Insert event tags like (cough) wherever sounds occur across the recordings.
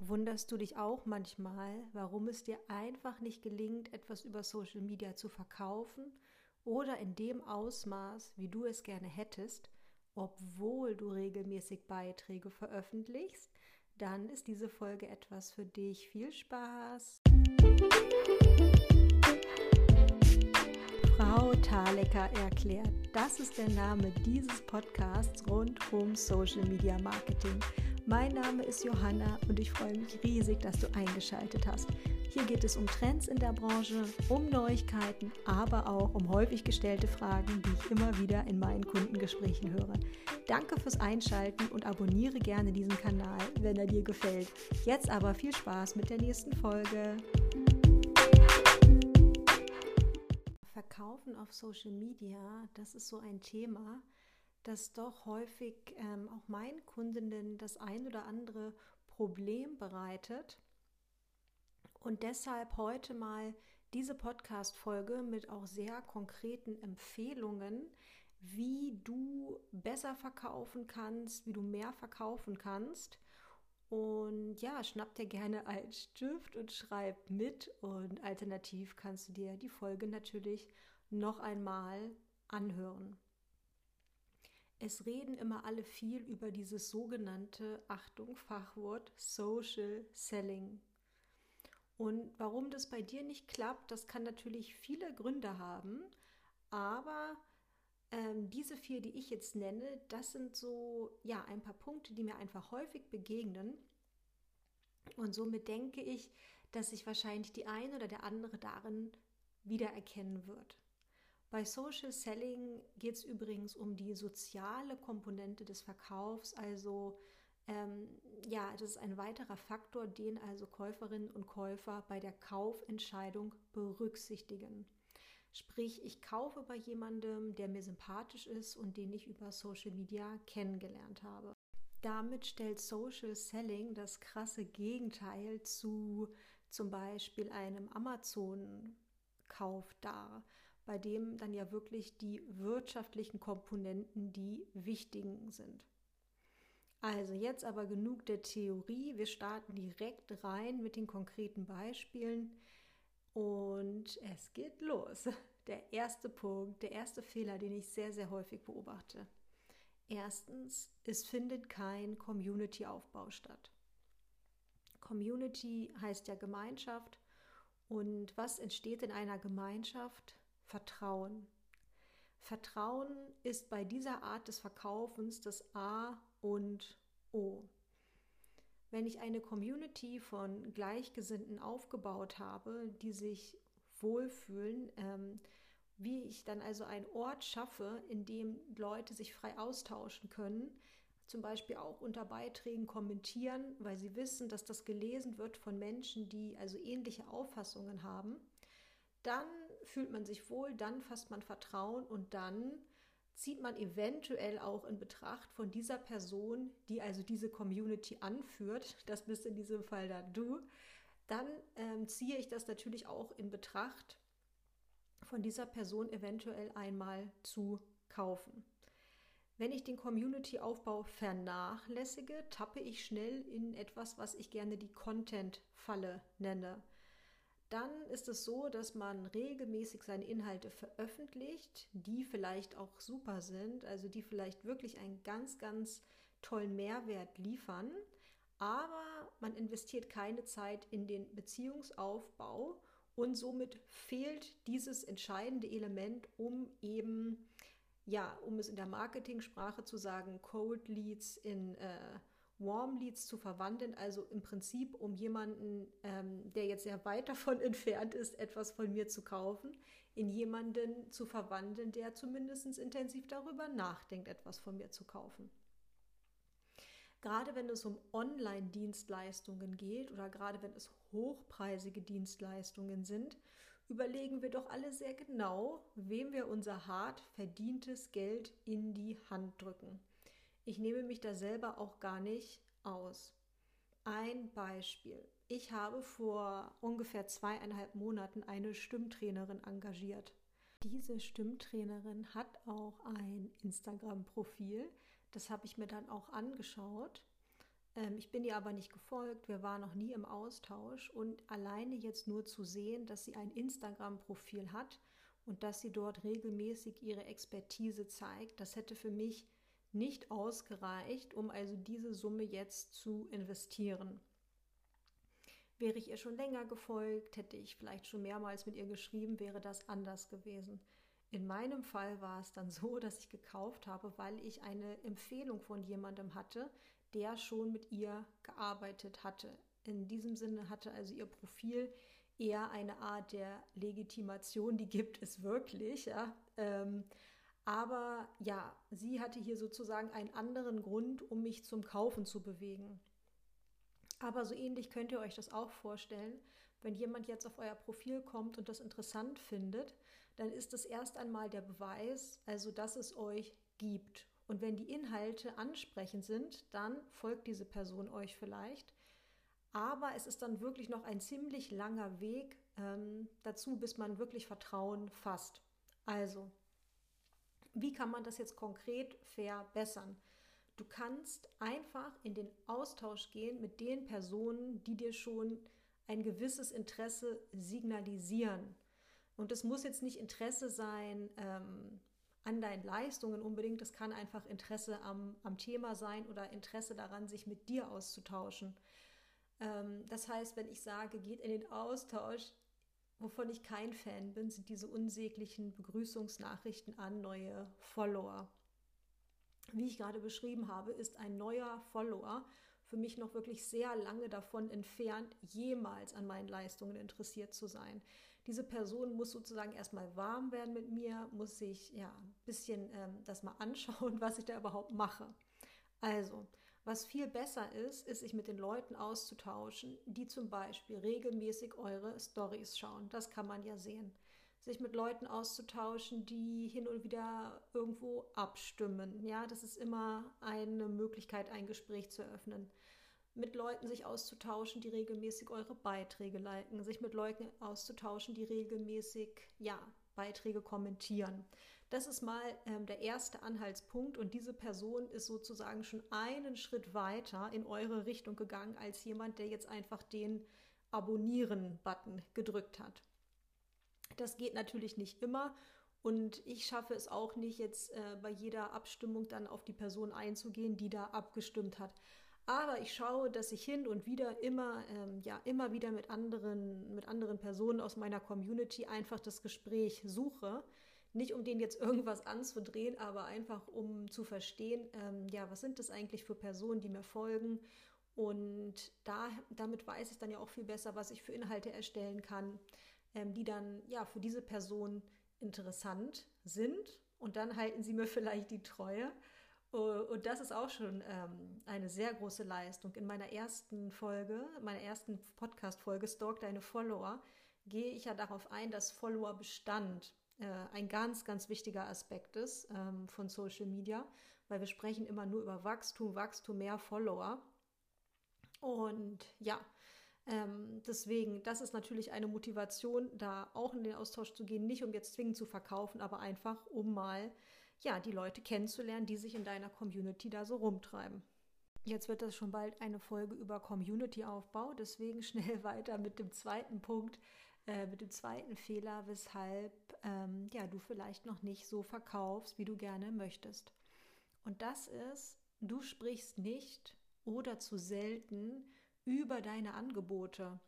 Wunderst du dich auch manchmal, warum es dir einfach nicht gelingt, etwas über Social Media zu verkaufen oder in dem Ausmaß, wie du es gerne hättest, obwohl du regelmäßig Beiträge veröffentlichst? Dann ist diese Folge etwas für dich. Viel Spaß! Frau Thalecker erklärt. Das ist der Name dieses Podcasts rund um Social Media Marketing. Mein Name ist Johanna und ich freue mich riesig, dass du eingeschaltet hast. Hier geht es um Trends in der Branche, um Neuigkeiten, aber auch um häufig gestellte Fragen, die ich immer wieder in meinen Kundengesprächen höre. Danke fürs Einschalten und abonniere gerne diesen Kanal, wenn er dir gefällt. Jetzt aber viel Spaß mit der nächsten Folge. Verkaufen auf Social Media, das ist so ein Thema, dass doch häufig ähm, auch meinen Kundinnen das ein oder andere Problem bereitet. Und deshalb heute mal diese Podcast-Folge mit auch sehr konkreten Empfehlungen, wie du besser verkaufen kannst, wie du mehr verkaufen kannst. Und ja, schnapp dir gerne einen Stift und schreib mit. Und alternativ kannst du dir die Folge natürlich noch einmal anhören. Es reden immer alle viel über dieses sogenannte, Achtung, Fachwort Social Selling. Und warum das bei dir nicht klappt, das kann natürlich viele Gründe haben, aber ähm, diese vier, die ich jetzt nenne, das sind so ja ein paar Punkte, die mir einfach häufig begegnen. Und somit denke ich, dass sich wahrscheinlich die eine oder der andere darin wiedererkennen wird. Bei Social Selling geht es übrigens um die soziale Komponente des Verkaufs, also ähm, ja, das ist ein weiterer Faktor, den also Käuferinnen und Käufer bei der Kaufentscheidung berücksichtigen. Sprich, ich kaufe bei jemandem, der mir sympathisch ist und den ich über Social Media kennengelernt habe. Damit stellt Social Selling das krasse Gegenteil zu zum Beispiel einem Amazon-Kauf dar bei dem dann ja wirklich die wirtschaftlichen Komponenten die wichtigen sind. Also jetzt aber genug der Theorie. Wir starten direkt rein mit den konkreten Beispielen und es geht los. Der erste Punkt, der erste Fehler, den ich sehr, sehr häufig beobachte. Erstens, es findet kein Community-Aufbau statt. Community heißt ja Gemeinschaft. Und was entsteht in einer Gemeinschaft? Vertrauen. Vertrauen ist bei dieser Art des Verkaufens das A und O. Wenn ich eine Community von Gleichgesinnten aufgebaut habe, die sich wohlfühlen, ähm, wie ich dann also einen Ort schaffe, in dem Leute sich frei austauschen können, zum Beispiel auch unter Beiträgen kommentieren, weil sie wissen, dass das gelesen wird von Menschen, die also ähnliche Auffassungen haben, dann fühlt man sich wohl, dann fasst man Vertrauen und dann zieht man eventuell auch in Betracht von dieser Person, die also diese Community anführt, (laughs) das bist in diesem Fall dann du, dann ähm, ziehe ich das natürlich auch in Betracht, von dieser Person eventuell einmal zu kaufen. Wenn ich den Community-Aufbau vernachlässige, tappe ich schnell in etwas, was ich gerne die Content-Falle nenne dann ist es so, dass man regelmäßig seine Inhalte veröffentlicht, die vielleicht auch super sind, also die vielleicht wirklich einen ganz, ganz tollen Mehrwert liefern, aber man investiert keine Zeit in den Beziehungsaufbau und somit fehlt dieses entscheidende Element, um eben, ja, um es in der Marketingsprache zu sagen, Cold Leads in äh, Warm Leads zu verwandeln, also im Prinzip um jemanden, ähm, der jetzt sehr weit davon (laughs) entfernt ist, etwas von mir zu kaufen, in jemanden zu verwandeln, der zumindest intensiv darüber nachdenkt, etwas von mir zu kaufen. Gerade wenn es um Online-Dienstleistungen geht oder gerade wenn es hochpreisige Dienstleistungen sind, überlegen wir doch alle sehr genau, wem wir unser hart verdientes Geld in die Hand drücken. Ich nehme mich da selber auch gar nicht aus. Ein Beispiel. Ich habe vor ungefähr zweieinhalb Monaten eine Stimmtrainerin engagiert. Diese Stimmtrainerin hat auch ein Instagram-Profil. Das habe ich mir dann auch angeschaut. Ähm, ich bin ihr aber nicht gefolgt, wir waren noch nie im Austausch und alleine jetzt nur zu sehen, dass sie ein Instagram-Profil hat und dass sie dort regelmäßig ihre Expertise zeigt, das hätte für mich nicht ausgereicht, um also diese Summe jetzt zu investieren. Wäre ich ihr schon länger gefolgt, hätte ich vielleicht schon mehrmals mit ihr geschrieben, wäre das anders gewesen. In meinem Fall war es dann (laughs) so, dass ich gekauft habe, weil ich eine Empfehlung von jemandem hatte, der schon mit ihr gearbeitet hatte. In diesem Sinne hatte also ihr Profil eher eine Art der Legitimation, die gibt es wirklich. Ja? Ähm, aber ja, sie hatte hier sozusagen einen anderen Grund, um mich zum Kaufen zu bewegen. Aber so ähnlich könnt ihr euch das auch vorstellen. Wenn jemand jetzt auf euer Profil kommt und das interessant findet, dann ist es erst einmal der Beweis, also dass es euch gibt. Und wenn die Inhalte ansprechend sind, dann folgt diese Person euch vielleicht. Aber es ist dann wirklich noch ein ziemlich langer Weg ähm, dazu, bis man wirklich Vertrauen fasst. Also, wie kann man das jetzt konkret verbessern? Du kannst einfach in den Austausch gehen mit den Personen, die dir schon ein gewisses Interesse signalisieren. Und es muss jetzt nicht Interesse sein ähm, an deinen Leistungen unbedingt, es kann einfach Interesse am, am Thema sein oder Interesse daran, sich mit dir auszutauschen. Ähm, das heißt, wenn ich sage, geht in den Austausch, wovon ich kein Fan bin, sind diese unsäglichen Begrüßungsnachrichten an neue Follower wie ich gerade beschrieben habe, ist ein neuer Follower für mich noch wirklich sehr lange davon entfernt, jemals an meinen Leistungen interessiert zu sein. Diese Person muss sozusagen erstmal warm werden mit mir, muss sich ja ein bisschen ähm, das mal anschauen, (laughs) was ich da überhaupt mache. Also, was viel besser ist, ist sich mit den Leuten auszutauschen, die zum Beispiel regelmäßig eure Stories schauen. Das kann man ja sehen sich mit Leuten auszutauschen, die hin und wieder irgendwo abstimmen. Ja, das ist immer eine Möglichkeit, ein Gespräch zu eröffnen. Mit Leuten sich auszutauschen, die regelmäßig eure Beiträge liken, sich mit Leuten auszutauschen, die regelmäßig ja, Beiträge kommentieren. Das ist mal ähm, der erste Anhaltspunkt und diese Person ist sozusagen schon einen Schritt weiter in eure Richtung gegangen als jemand, der jetzt einfach den Abonnieren-Button gedrückt hat. Das geht natürlich nicht immer. Und ich schaffe es auch nicht, jetzt äh, bei jeder Abstimmung dann auf die Person einzugehen, die da abgestimmt hat. Aber ich schaue, dass ich hin und wieder immer, ähm, ja, immer wieder mit anderen, mit anderen Personen aus meiner Community einfach das Gespräch suche. Nicht um denen jetzt irgendwas anzudrehen, aber einfach um zu verstehen, ähm, ja, was sind das eigentlich für Personen, die mir folgen. Und da, damit weiß ich dann ja auch viel besser, was ich für Inhalte erstellen kann ähm, die dann ja für diese Person interessant sind und dann halten sie mir vielleicht die Treue. Und das ist auch schon ähm, eine sehr große Leistung. In meiner ersten Folge, meiner ersten Podcast-Folge Stalk deine Follower, gehe ich ja darauf ein, dass Followerbestand äh, ein ganz, ganz wichtiger Aspekt ist ähm, von Social Media, weil wir sprechen immer nur über Wachstum, Wachstum, mehr Follower. Und ja, ähm, deswegen, das ist natürlich eine Motivation, da auch in den Austausch zu gehen, nicht um jetzt zwingend zu verkaufen, aber einfach, um mal ja, die Leute kennenzulernen, die sich in deiner Community da so rumtreiben. Jetzt wird das schon bald eine Folge über Community-Aufbau, deswegen (laughs) schnell weiter mit dem zweiten Punkt, äh, mit dem zweiten Fehler, weshalb ähm, ja, du vielleicht noch nicht so verkaufst, wie du gerne möchtest. Und das ist, du sprichst nicht oder zu selten über deine Angebote.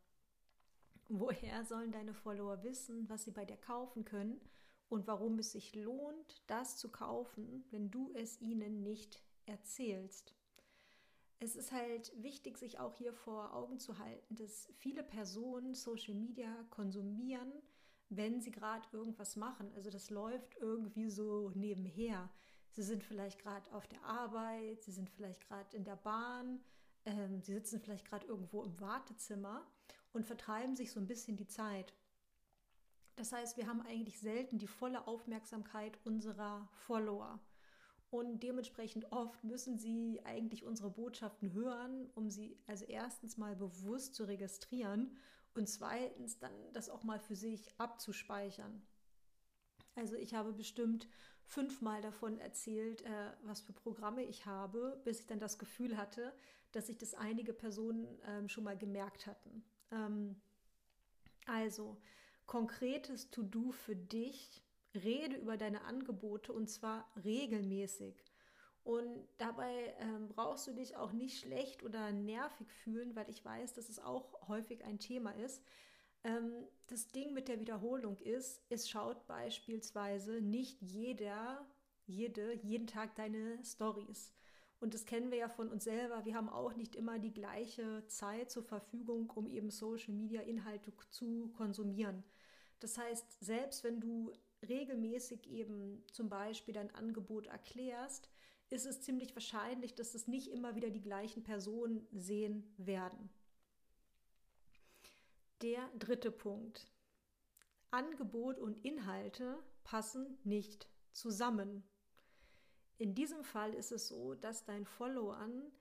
Woher sollen deine Follower wissen, was sie bei dir kaufen können und warum es sich lohnt, das zu kaufen, wenn du es ihnen nicht erzählst? Es ist halt wichtig, sich auch hier vor Augen zu halten, dass viele Personen Social Media konsumieren, wenn sie gerade irgendwas machen. Also das läuft irgendwie so nebenher. Sie sind vielleicht gerade auf der Arbeit, sie sind vielleicht gerade in der Bahn, ähm, sie sitzen vielleicht gerade irgendwo im Wartezimmer und vertreiben sich so ein bisschen die Zeit. Das heißt, wir haben eigentlich selten die volle Aufmerksamkeit unserer Follower. Und dementsprechend oft müssen sie eigentlich unsere Botschaften hören, um sie also erstens mal bewusst zu registrieren und zweitens dann das auch mal für sich abzuspeichern. Also ich habe bestimmt fünfmal davon erzählt, äh, was für Programme ich habe, bis ich dann das Gefühl hatte, dass sich das einige Personen ähm, schon mal gemerkt hatten. Ähm, also, konkretes To-Do für dich, rede über deine Angebote und zwar regelmäßig. Und dabei ähm, brauchst du dich auch nicht schlecht oder nervig fühlen, weil ich weiß, dass es auch häufig ein Thema ist. Ähm, das Ding mit der Wiederholung ist, es schaut beispielsweise nicht jeder, jede, jeden Tag deine Stories. Und das kennen wir ja von uns selber. Wir haben auch nicht immer die gleiche Zeit zur Verfügung, um eben Social Media Inhalte zu konsumieren. Das heißt, selbst wenn du regelmäßig eben zum Beispiel dein Angebot erklärst, ist es ziemlich wahrscheinlich, dass es nicht immer wieder die gleichen Personen sehen werden. Der dritte Punkt. Angebot und Inhalte passen nicht zusammen. In diesem Fall ist es so, dass dein Followern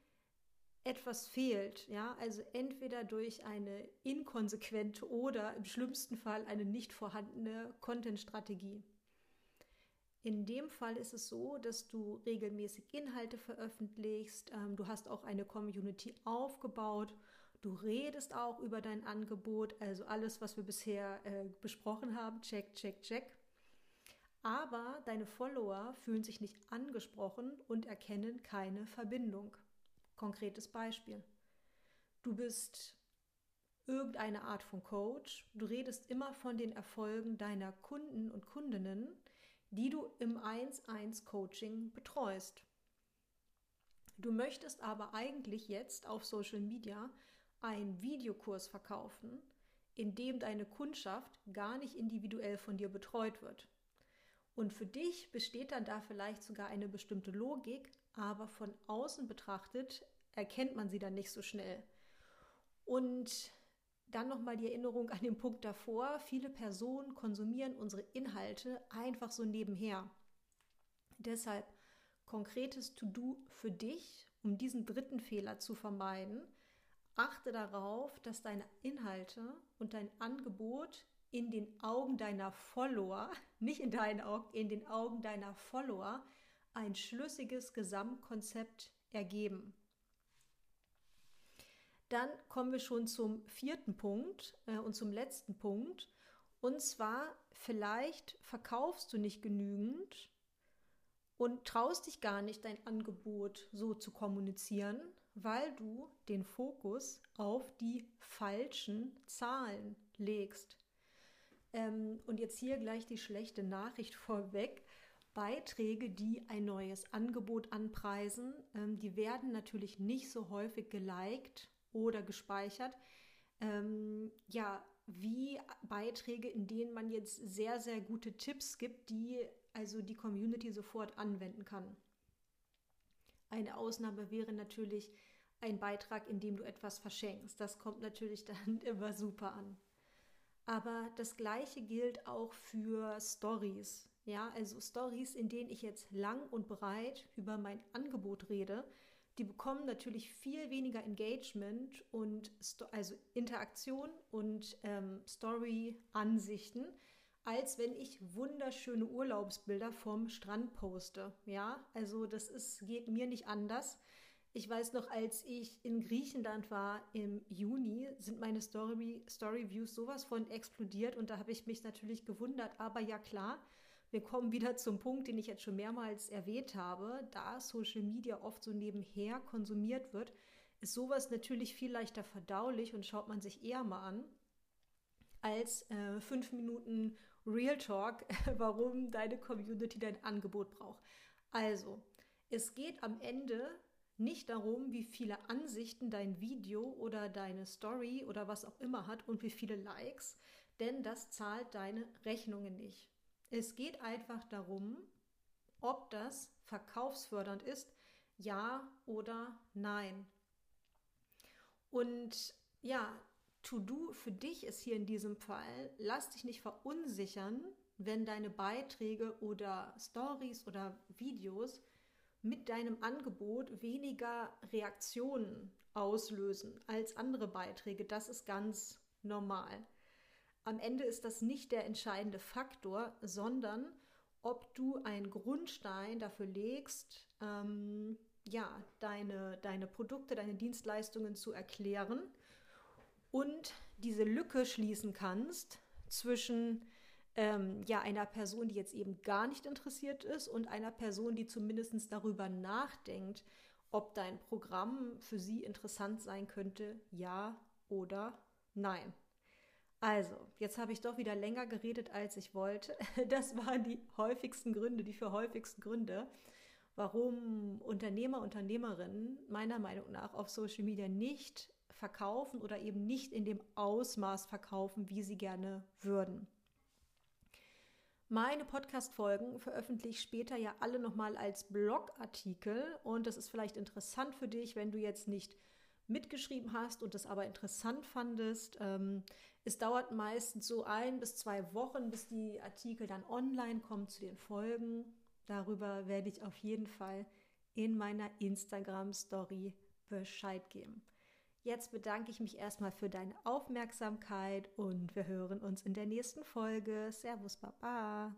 etwas fehlt, ja, also entweder durch eine inkonsequente oder im schlimmsten Fall eine nicht vorhandene Content-Strategie. In dem Fall ist es so, dass du regelmäßig Inhalte veröffentlichst, ähm, du hast auch eine Community aufgebaut, du redest auch über dein Angebot, also alles, was wir bisher äh, besprochen haben, check, check, check. Aber deine Follower fühlen sich nicht angesprochen und erkennen keine Verbindung. Konkretes Beispiel. Du bist irgendeine Art von Coach, du redest immer von den Erfolgen deiner Kunden und Kundinnen, die du im 1-1 Coaching betreust. Du möchtest aber eigentlich jetzt auf Social Media einen Videokurs verkaufen, in dem deine Kundschaft gar nicht individuell von dir betreut wird. Und für dich besteht dann da vielleicht sogar eine bestimmte Logik, aber von außen betrachtet erkennt man sie dann nicht so schnell. Und dann nochmal die Erinnerung an den Punkt davor. Viele Personen konsumieren unsere Inhalte einfach so nebenher. Deshalb konkretes To-Do für dich, um diesen dritten Fehler zu vermeiden. Achte darauf, dass deine Inhalte und dein Angebot in den Augen deiner Follower, (laughs) nicht in deinen Augen, in den Augen deiner Follower ein schlüssiges Gesamtkonzept ergeben. Dann kommen wir schon zum vierten Punkt äh, und zum letzten Punkt. Und zwar, vielleicht verkaufst du nicht genügend und traust dich gar nicht, dein Angebot so zu kommunizieren, weil du den Fokus auf die falschen Zahlen legst. Ähm, und jetzt hier gleich die schlechte Nachricht (laughs) vorweg. Beiträge, die ein neues Angebot anpreisen, ähm, die werden natürlich nicht so häufig geliked oder gespeichert. Ähm, ja, wie Beiträge, in denen man jetzt sehr, sehr gute Tipps gibt, die also die Community sofort anwenden kann. Eine Ausnahme wäre natürlich ein Beitrag, in dem du etwas verschenkst. Das kommt natürlich (laughs) dann immer super an. Aber das gleiche gilt auch für Stories. Ja, also Stories, in denen ich jetzt lang und breit über mein Angebot rede, die bekommen natürlich viel weniger Engagement und also Interaktion und ähm, Story-Ansichten, als wenn ich wunderschöne Urlaubsbilder vom Strand poste. Ja, also das ist, geht mir nicht anders. Ich weiß noch, als ich in Griechenland war im Juni, sind meine Story, Story Views sowas von explodiert und da habe ich mich natürlich gewundert. Aber ja klar, wir kommen wieder zum Punkt, den ich jetzt schon mehrmals erwähnt habe. Da Social Media oft so nebenher konsumiert wird, ist sowas natürlich viel leichter verdaulich und schaut man sich eher mal an als äh, fünf Minuten Real Talk, (laughs) warum deine Community dein Angebot braucht. Also, es geht am Ende nicht darum, wie viele Ansichten dein Video oder deine Story oder was auch immer hat und wie viele Likes, denn das zahlt deine Rechnungen nicht. Es geht einfach darum, ob das verkaufsfördernd ist, ja oder nein. Und ja, To-Do für dich ist hier in diesem Fall, lass dich nicht verunsichern, wenn deine Beiträge oder Stories oder Videos mit deinem Angebot weniger Reaktionen auslösen als andere Beiträge. Das ist ganz normal. Am Ende ist das nicht der entscheidende Faktor, sondern ob du einen Grundstein dafür legst, ähm, ja, deine, deine Produkte, deine Dienstleistungen zu erklären und diese Lücke schließen kannst zwischen ähm, ja, einer Person, die jetzt eben gar nicht interessiert ist und einer Person, die zumindest darüber nachdenkt, ob dein Programm für sie interessant sein könnte, ja oder nein. Also, jetzt habe ich doch wieder länger geredet, als ich wollte. (laughs) Das waren die häufigsten Gründe, die für häufigsten Gründe, warum Unternehmer, Unternehmerinnen meiner Meinung nach auf Social Media nicht verkaufen oder eben nicht in dem Ausmaß verkaufen, wie sie gerne würden. Meine Podcast-Folgen veröffentliche ich später ja alle nochmal als Blogartikel und das ist vielleicht interessant für dich, wenn du jetzt nicht mitgeschrieben hast und es aber interessant fandest. Ähm, es dauert meistens so ein bis zwei Wochen, bis die Artikel dann online kommen zu den Folgen. Darüber werde ich auf jeden Fall in meiner Instagram-Story Bescheid geben. Jetzt bedanke ich mich erstmal für deine Aufmerksamkeit und wir hören uns in der nächsten Folge. Servus, Baba.